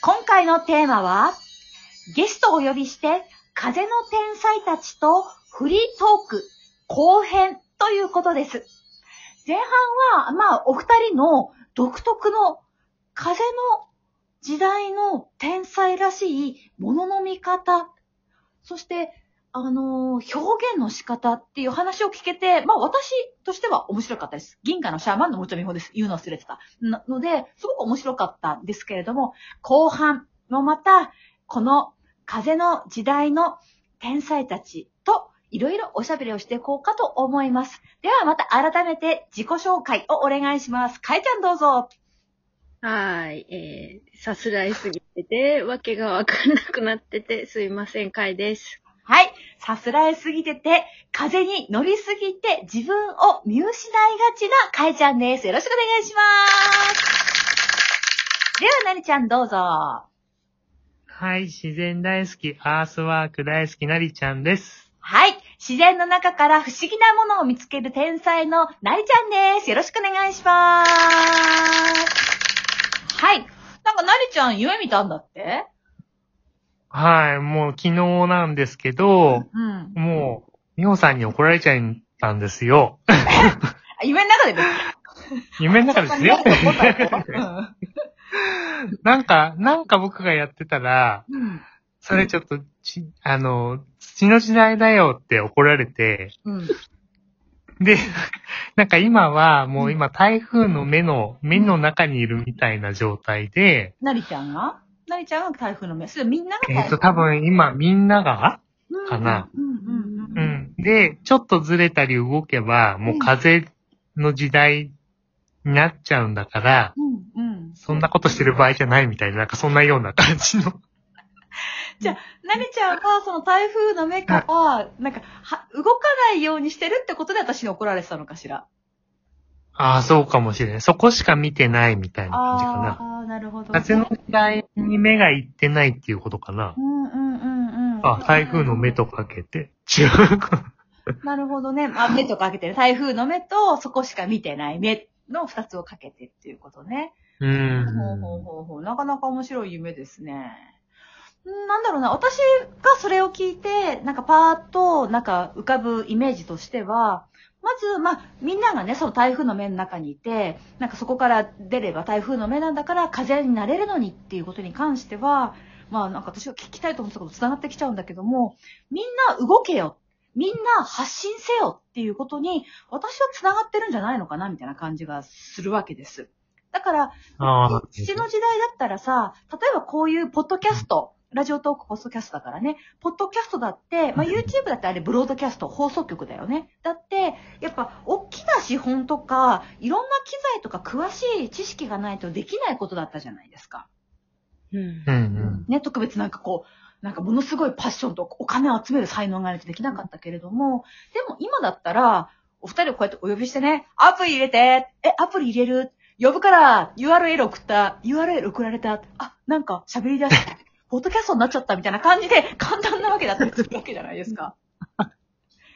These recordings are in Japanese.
今回のテーマは、ゲストを呼びして、風の天才たちとフリートーク後編ということです。前半は、まあ、お二人の独特の風の時代の天才らしいものの見方、そして、あのー表現の仕方っていう話を聞けて、まあ私としては面白かったです。銀河のシャーマンのもちょみほです。言うの忘れてた。なので、すごく面白かったんですけれども、後半もまた、この風の時代の天才たちといろいろおしゃべりをしていこうかと思います。ではまた改めて自己紹介をお願いします。かえちゃんどうぞ。はい。えー、さすらいすぎてて、わけがわかんなくなってて、すいません、かいです。はい。さすらいすぎてて、風に乗りすぎて自分を見失いがちなかえちゃんです。よろしくお願いします。では、なりちゃんどうぞ。はい、自然大好き、アースワーク大好きなりちゃんです。はい。自然の中から不思議なものを見つける天才のなりちゃんです。よろしくお願いします。はい。なんかなりちゃん夢見たんだってはい、もう昨日なんですけど、うん。もう、みほさんに怒られちゃったんですよ。あ夢の中でです 夢の中ですよ。うん なんか、なんか僕がやってたら、うん。それちょっと、ち、あの、土の時代だよって怒られて、うん。で、なんか今はもう今台風の目の、目の中にいるみたいな状態で、なりちゃんが？なりちゃんが台風の目。それみんなが台風えっ、と多分今みんながうんかなうんうんうんううん。ん。で、ちょっとずれたり動けば、もう風の時代になっちゃうんだから、うんうん。そんなことしてる場合じゃないみたいな、なんかそんなような感じの。なりちゃんがその台風の目から、なんか、は、動かないようにしてるってことで私に怒られてたのかしら？ああ、そうかもしれない。そこしか見てないみたいな感じかな。ああ、なるほど。風の時代に目がいってないっていうことかなう。んうんうんうん。あ、台風の目とかけて。違うか。なるほどね。あ、目とかけてる。台風の目と、そこしか見てない目の二つをかけてっていうことね。うほうほう。ほうほう。なかなか面白い夢ですね。んなんだろうな。私がそれを聞いて、なんかパーッと、なんか浮かぶイメージとしては、まず、まあ、みんながね、その台風の目の中にいて、なんかそこから出れば台風の目なんだから風になれるのにっていうことに関しては、まあなんか私が聞きたいと思ってたこと繋がってきちゃうんだけども、みんな動けよ。みんな発信せよっていうことに、私は繋がってるんじゃないのかなみたいな感じがするわけです。だから。父の時代だったらさ、例えばこういうポッドキャスト、ラジオトークポッドキャストだからね、ポッドキャストだって、まあ、YouTube だってあれブロードキャスト、放送局だよね。だって、やっぱ大きな資本とか、いろんな機材とか詳しい知識がないとできないことだったじゃないですか。うんうんうん。ね、特別なんかこう、なんかものすごいパッションとお金を集める才能がないとできなかったけれども、でも今だったら、お二人をこうやってお呼びしてね、アプリ入れて、え、アプリ入れる？呼ぶから URL 送った、URL 送られた、あ、なんか喋り出した、ポッドキャストになっちゃったみたいな感じで 簡単なわけだったりするわけじゃないですか。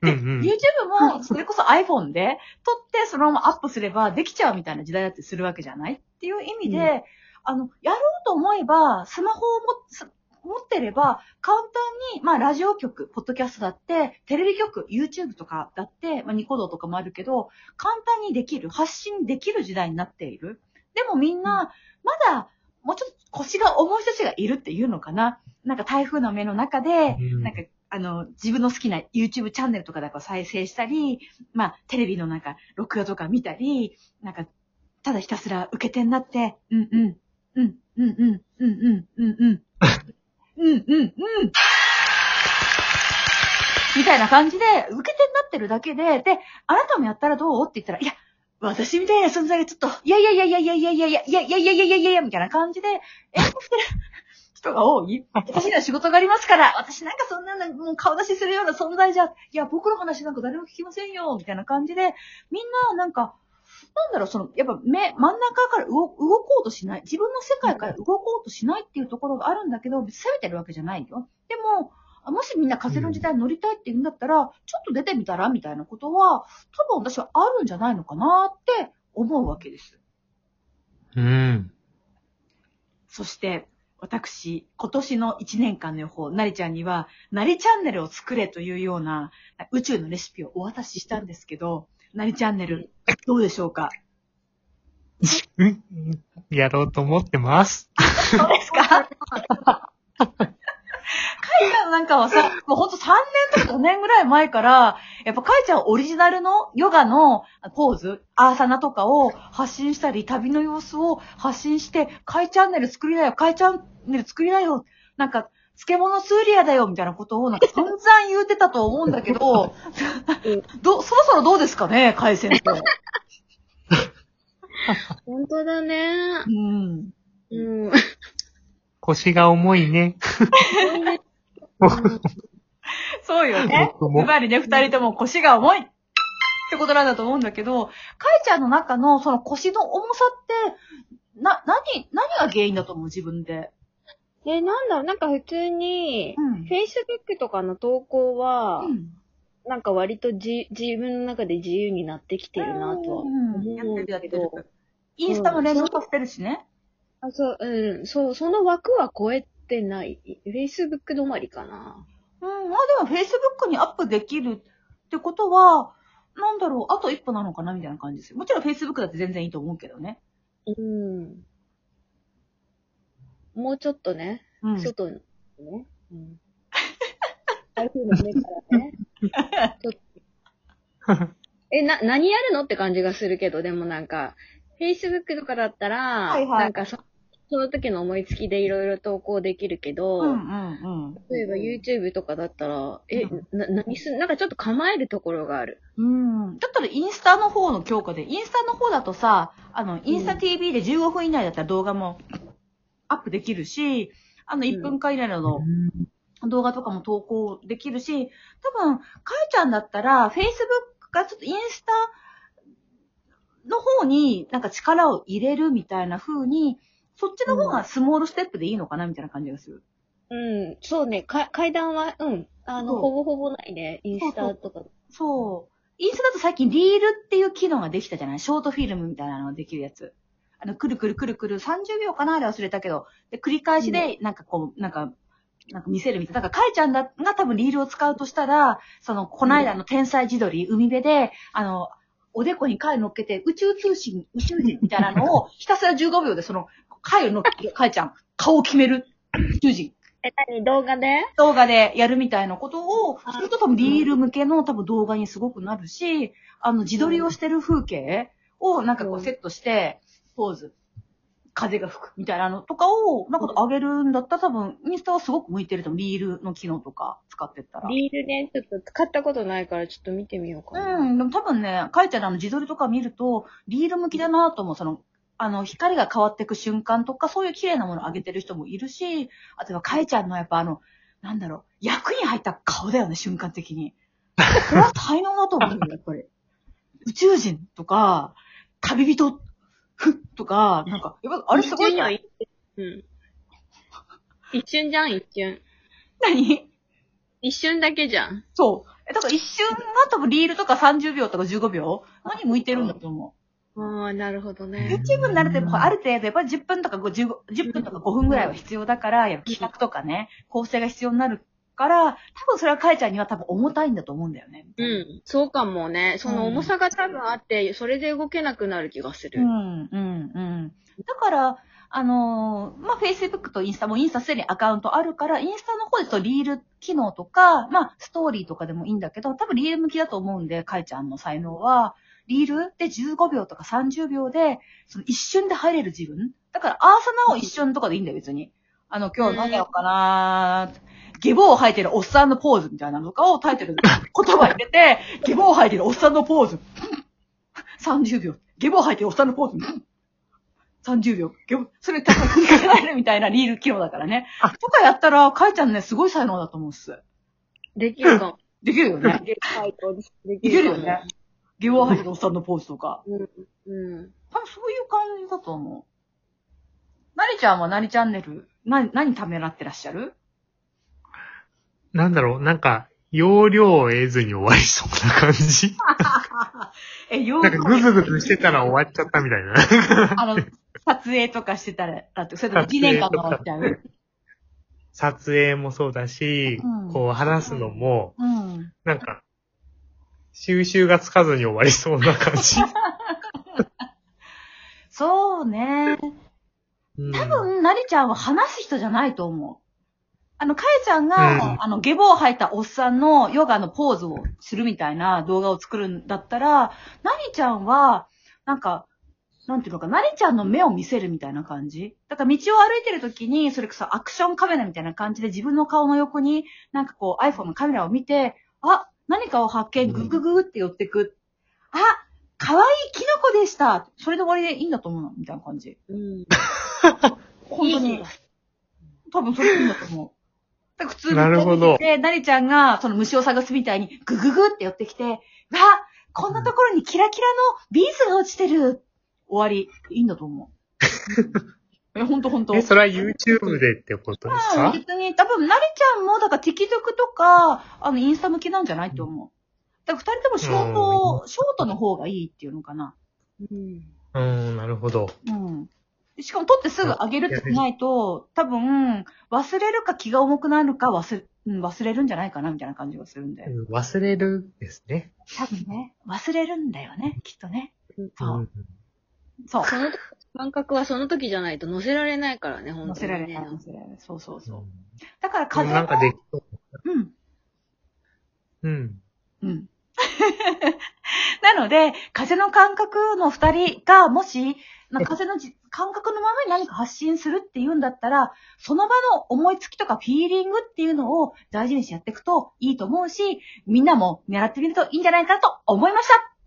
うんうん。YouTube もそれこそ iPhone で撮ってそのままアップすればできちゃうみたいな時代だってするわけじゃないっていう意味で、うんあの、やろうと思えば、スマホを持ってれば、簡単に、まあ、ラジオ局、ポッドキャストだって、テレビ局、YouTube とかだって、まあ、ニコ動とかもあるけど、簡単にできる、発信できる時代になっている。でもみんな、まだ、もうちょっと腰が重い人たちがいるっていうのかな。なんか台風の目の中で、うん。なんか、あの、自分の好きな YouTube チャンネルとかだから再生したり、まあ、テレビのなんか、録画とか見たり、なんか、ただひたすら受け手になって、うんうん、うん、うん、うん、うん、うん、うん、うん、うん、うん、うん、みたいな感じで、受け手になってるだけで、で、あなたもやったらどう？って言ったら、いや、私みたいな存在がちょっと、いやいやいやいやいやいやいやいやいやいやいやいやいやみたいな感じで、演奏してる人が多い。私には仕事がありますから、私なんかそんな、もう顔出しするような存在じゃ、いや、僕の話なんか誰も聞きませんよ、みたいな感じで、みんななんか、なんだろう、その、やっぱ目、真ん中から動動こうとしない。自分の世界から動こうとしないっていうところがあるんだけど、別に責めてるわけじゃないよ。でも、もしみんな風の時代に乗りたいって言うんだったら、ちょっと出てみたらみたいなことは、多分私はあるんじゃないのかなって思うわけです。うん。そして、私、今年の1年間の予報、なりちゃんには、なりチャンネルを作れというような宇宙のレシピをお渡ししたんですけど、なりチャンネル、どうでしょうか？うんやろうと思ってます。そうですか？カイちゃんなんかはさ、もうほんと3年とか5年ぐらい前から、やっぱカイちゃんオリジナルのヨガのポーズ、アーサナとかを発信したり、旅の様子を発信して、カイチャンネル作りなよ、カイチャンネル作りなよ、なんか、漬物スーリアだよ、みたいなことをなんか散々言うてたと思うんだけど、ど、そろそろどうですかね、カイ先生。本当だね。うん。うん。腰が重いね。そうよね。僕もやっぱりね、二人とも腰が重いってことなんだと思うんだけど、カイちゃんの中のその腰の重さって、な、何、何が原因だと思う自分で？で、なんだろう、なんか普通に、うん。Facebook とかの投稿は、うん。なんか割とじ自分の中で自由になってきてるなとはうん思やってるやってうけど、る。インスタも連動させてるしね。あ、そう、うん、そう、その枠は超えてない。Facebook 止まりかな。うん。まあでも Facebook にアップできるってことは、なんだろう、あと一歩なのかなみたいな感じですよ。もちろん Facebook だって全然いいと思うけどね。うん。もうちょっとね、うん。外にね。うん。台風の目からね。ちょっとえ、な、何やるのって感じがするけど、でもなんか、Facebook とかだったら、はいはいなんかそその時の思いつきでいろいろ投稿できるけど、うんうんうん。例えば YouTube とかだったら、え、な、何すん、なんかちょっと構えるところがある。うん。だったらインスタの方の強化で、インスタの方だとさ、あの、インスタ TV で15分以内だったら動画もアップできるし、あの、1分間以内の動画とかも投稿できるし、多分、かえちゃんだったら、Facebook がちょっとインスタの方になんか力を入れるみたいな風に、そっちの方がスモールステップでいいのかなみたいな感じがする。うん、そうね、か階段は、うん、あの、ほぼほぼないね、インスタとか。そう。インスタだと最近リールっていう機能ができたじゃない？ショートフィルムみたいなのができるやつ。あの、くるくるくるくる30秒かなあれ忘れたけど。で、繰り返しで、なんかこう、なんか、なんか見せるみたいな。だから、かえちゃんだが多分リールを使うとしたら、その、こないだの天才自撮り、海辺で、あの、おでこに貝乗っけて、宇宙通信、宇宙人みたいなのを、ひたすら15秒でその、貝を乗っけて、かえちゃん、顔を決める宇宙人。え、何動画で？動画でやるみたいなことをあすると多分リール向けの多分動画にすごくなるし、あの自撮りをしてる風景をなんかこううんセットして、ポーズ、風が吹くみたいなのとかをなんか上げるんだったら多分インスタはすごく向いてると思う。リールの機能とか使ってったら。リールね、ちょっと使ったことないからちょっと見てみようかな。うん、でも多分ね、かいちゃんのあの自撮りとか見ると、リール向きだなと思う。その、あの、光が変わっていく瞬間とか、そういう綺麗なものを上げてる人もいるし、あとはかいちゃんのやっぱあの、なんだろう、役に入った顔だよね、瞬間的に。これは才能だと思うよ、やっぱり。宇宙人とか、旅人、ふっとか、なんか、やっぱあれすごいな。一瞬ようん。一瞬じゃん、一瞬。何？一瞬だけじゃん。そう。え、だから一瞬が多分リールとか30秒とか15秒？何向いてるんだと思う。ああ、なるほどね。YouTube になると、ある程度、やっぱり10分とか15 10分とか5分ぐらいは必要だから、やっぱ企画とかね、構成が必要になるから、多分それはかえちゃんには多分重たいんだと思うんだよね。うん。そうかもね。その重さが多分あって、それで動けなくなる気がする。うん、うん、うん。だから、あのーまあ、Facebook とインスタもインスタすでにアカウントあるから、インスタの方でとリール機能とか、まあ、ストーリーとかでもいいんだけど、多分リール向きだと思うんで、かえちゃんの才能は、リール？で15秒とか30秒で、その一瞬で入れる自分だから、アーサナを一瞬とかでいいんだよ、別に。あの、今日何やろうかなゲボを吐いてるおっさんのポーズみたいなのとかをタイトルで言葉入れて、ゲボを吐いてるおっさんのポーズ。30秒。ゲボを吐いてるおっさんのポーズ。30秒。ゲボ、それ多分繰り返されるみたいなリール機能だからね。とかやったら、かいちゃんね、すごい才能だと思うっす。できるかも。できるよね。ででいけるよね。。ゲボを吐いてるおっさんのポーズとか。うん。うん。多分そういう感じだと思う。なりちゃんはなりチャンネル、な、何ためらってらっしゃる？なんだろう、なんか、容量を得ずに終わりそうな感じ？え、よなんかグズグズしてたら終わっちゃったみたいな。あの、撮影とかしてたら、だって、それとも1年間回っちゃう？撮影もそうだし、うんこう話すのも、うん。なんか、収集がつかずに終わりそうな感じ。そうね。うん多分、なりちゃんは話す人じゃないと思う。あの、かえちゃんが、うんあの、ゲボを吐いたおっさんのヨガのポーズをするみたいな動画を作るんだったら、なりちゃんは、なんか、なんていうのか、なりちゃんの目を見せるみたいな感じ？だから道を歩いてる時に、それこそアクションカメラみたいな感じで自分の顔の横に、なんかこう iPhone のカメラを見て、あ、何かを発見、グググって寄ってく。あ、可愛いキノコでしたそれで終わりでいいんだと思うのみたいな感じ。うん。本当に。多分それでいいんだと思う。普通になるほどで、なりちゃんがその虫を探すみたいにグググって寄ってきて、わこんなところにキラキラのビーズが落ちてる。終わり。いいんだと思う。え、ほんとほんと。え、それは YouTube でってことですうん、か別に、多分、なりちゃんも、だから TikTok とか、あの、インスタ向きなんじゃないと思う。だから二人ともショート、ショートの方がいいっていうのかな。うん。うん、なるほど。うん。しかも取ってすぐ上げるってないと、多分、忘れるか気が重くなるか忘れ、うん、忘れるんじゃないかなみたいな感じがするんで。うん忘れるですね。多分ね、忘れるんだよね、きっとね。そううんそう。感覚はその時じゃないと乗せられないからね、本当に、ね。乗せられない、乗せられない。そうそうそう。うだからん風もなんかできそう。うん。うん。うん。なので、風の感覚の二人が、もし、な風のじ感覚のままに何か発信するっていうんだったら、その場の思いつきとかフィーリングっていうのを大事にしてやっていくといいと思うし、みんなも狙ってみるといいんじゃないかなと思いました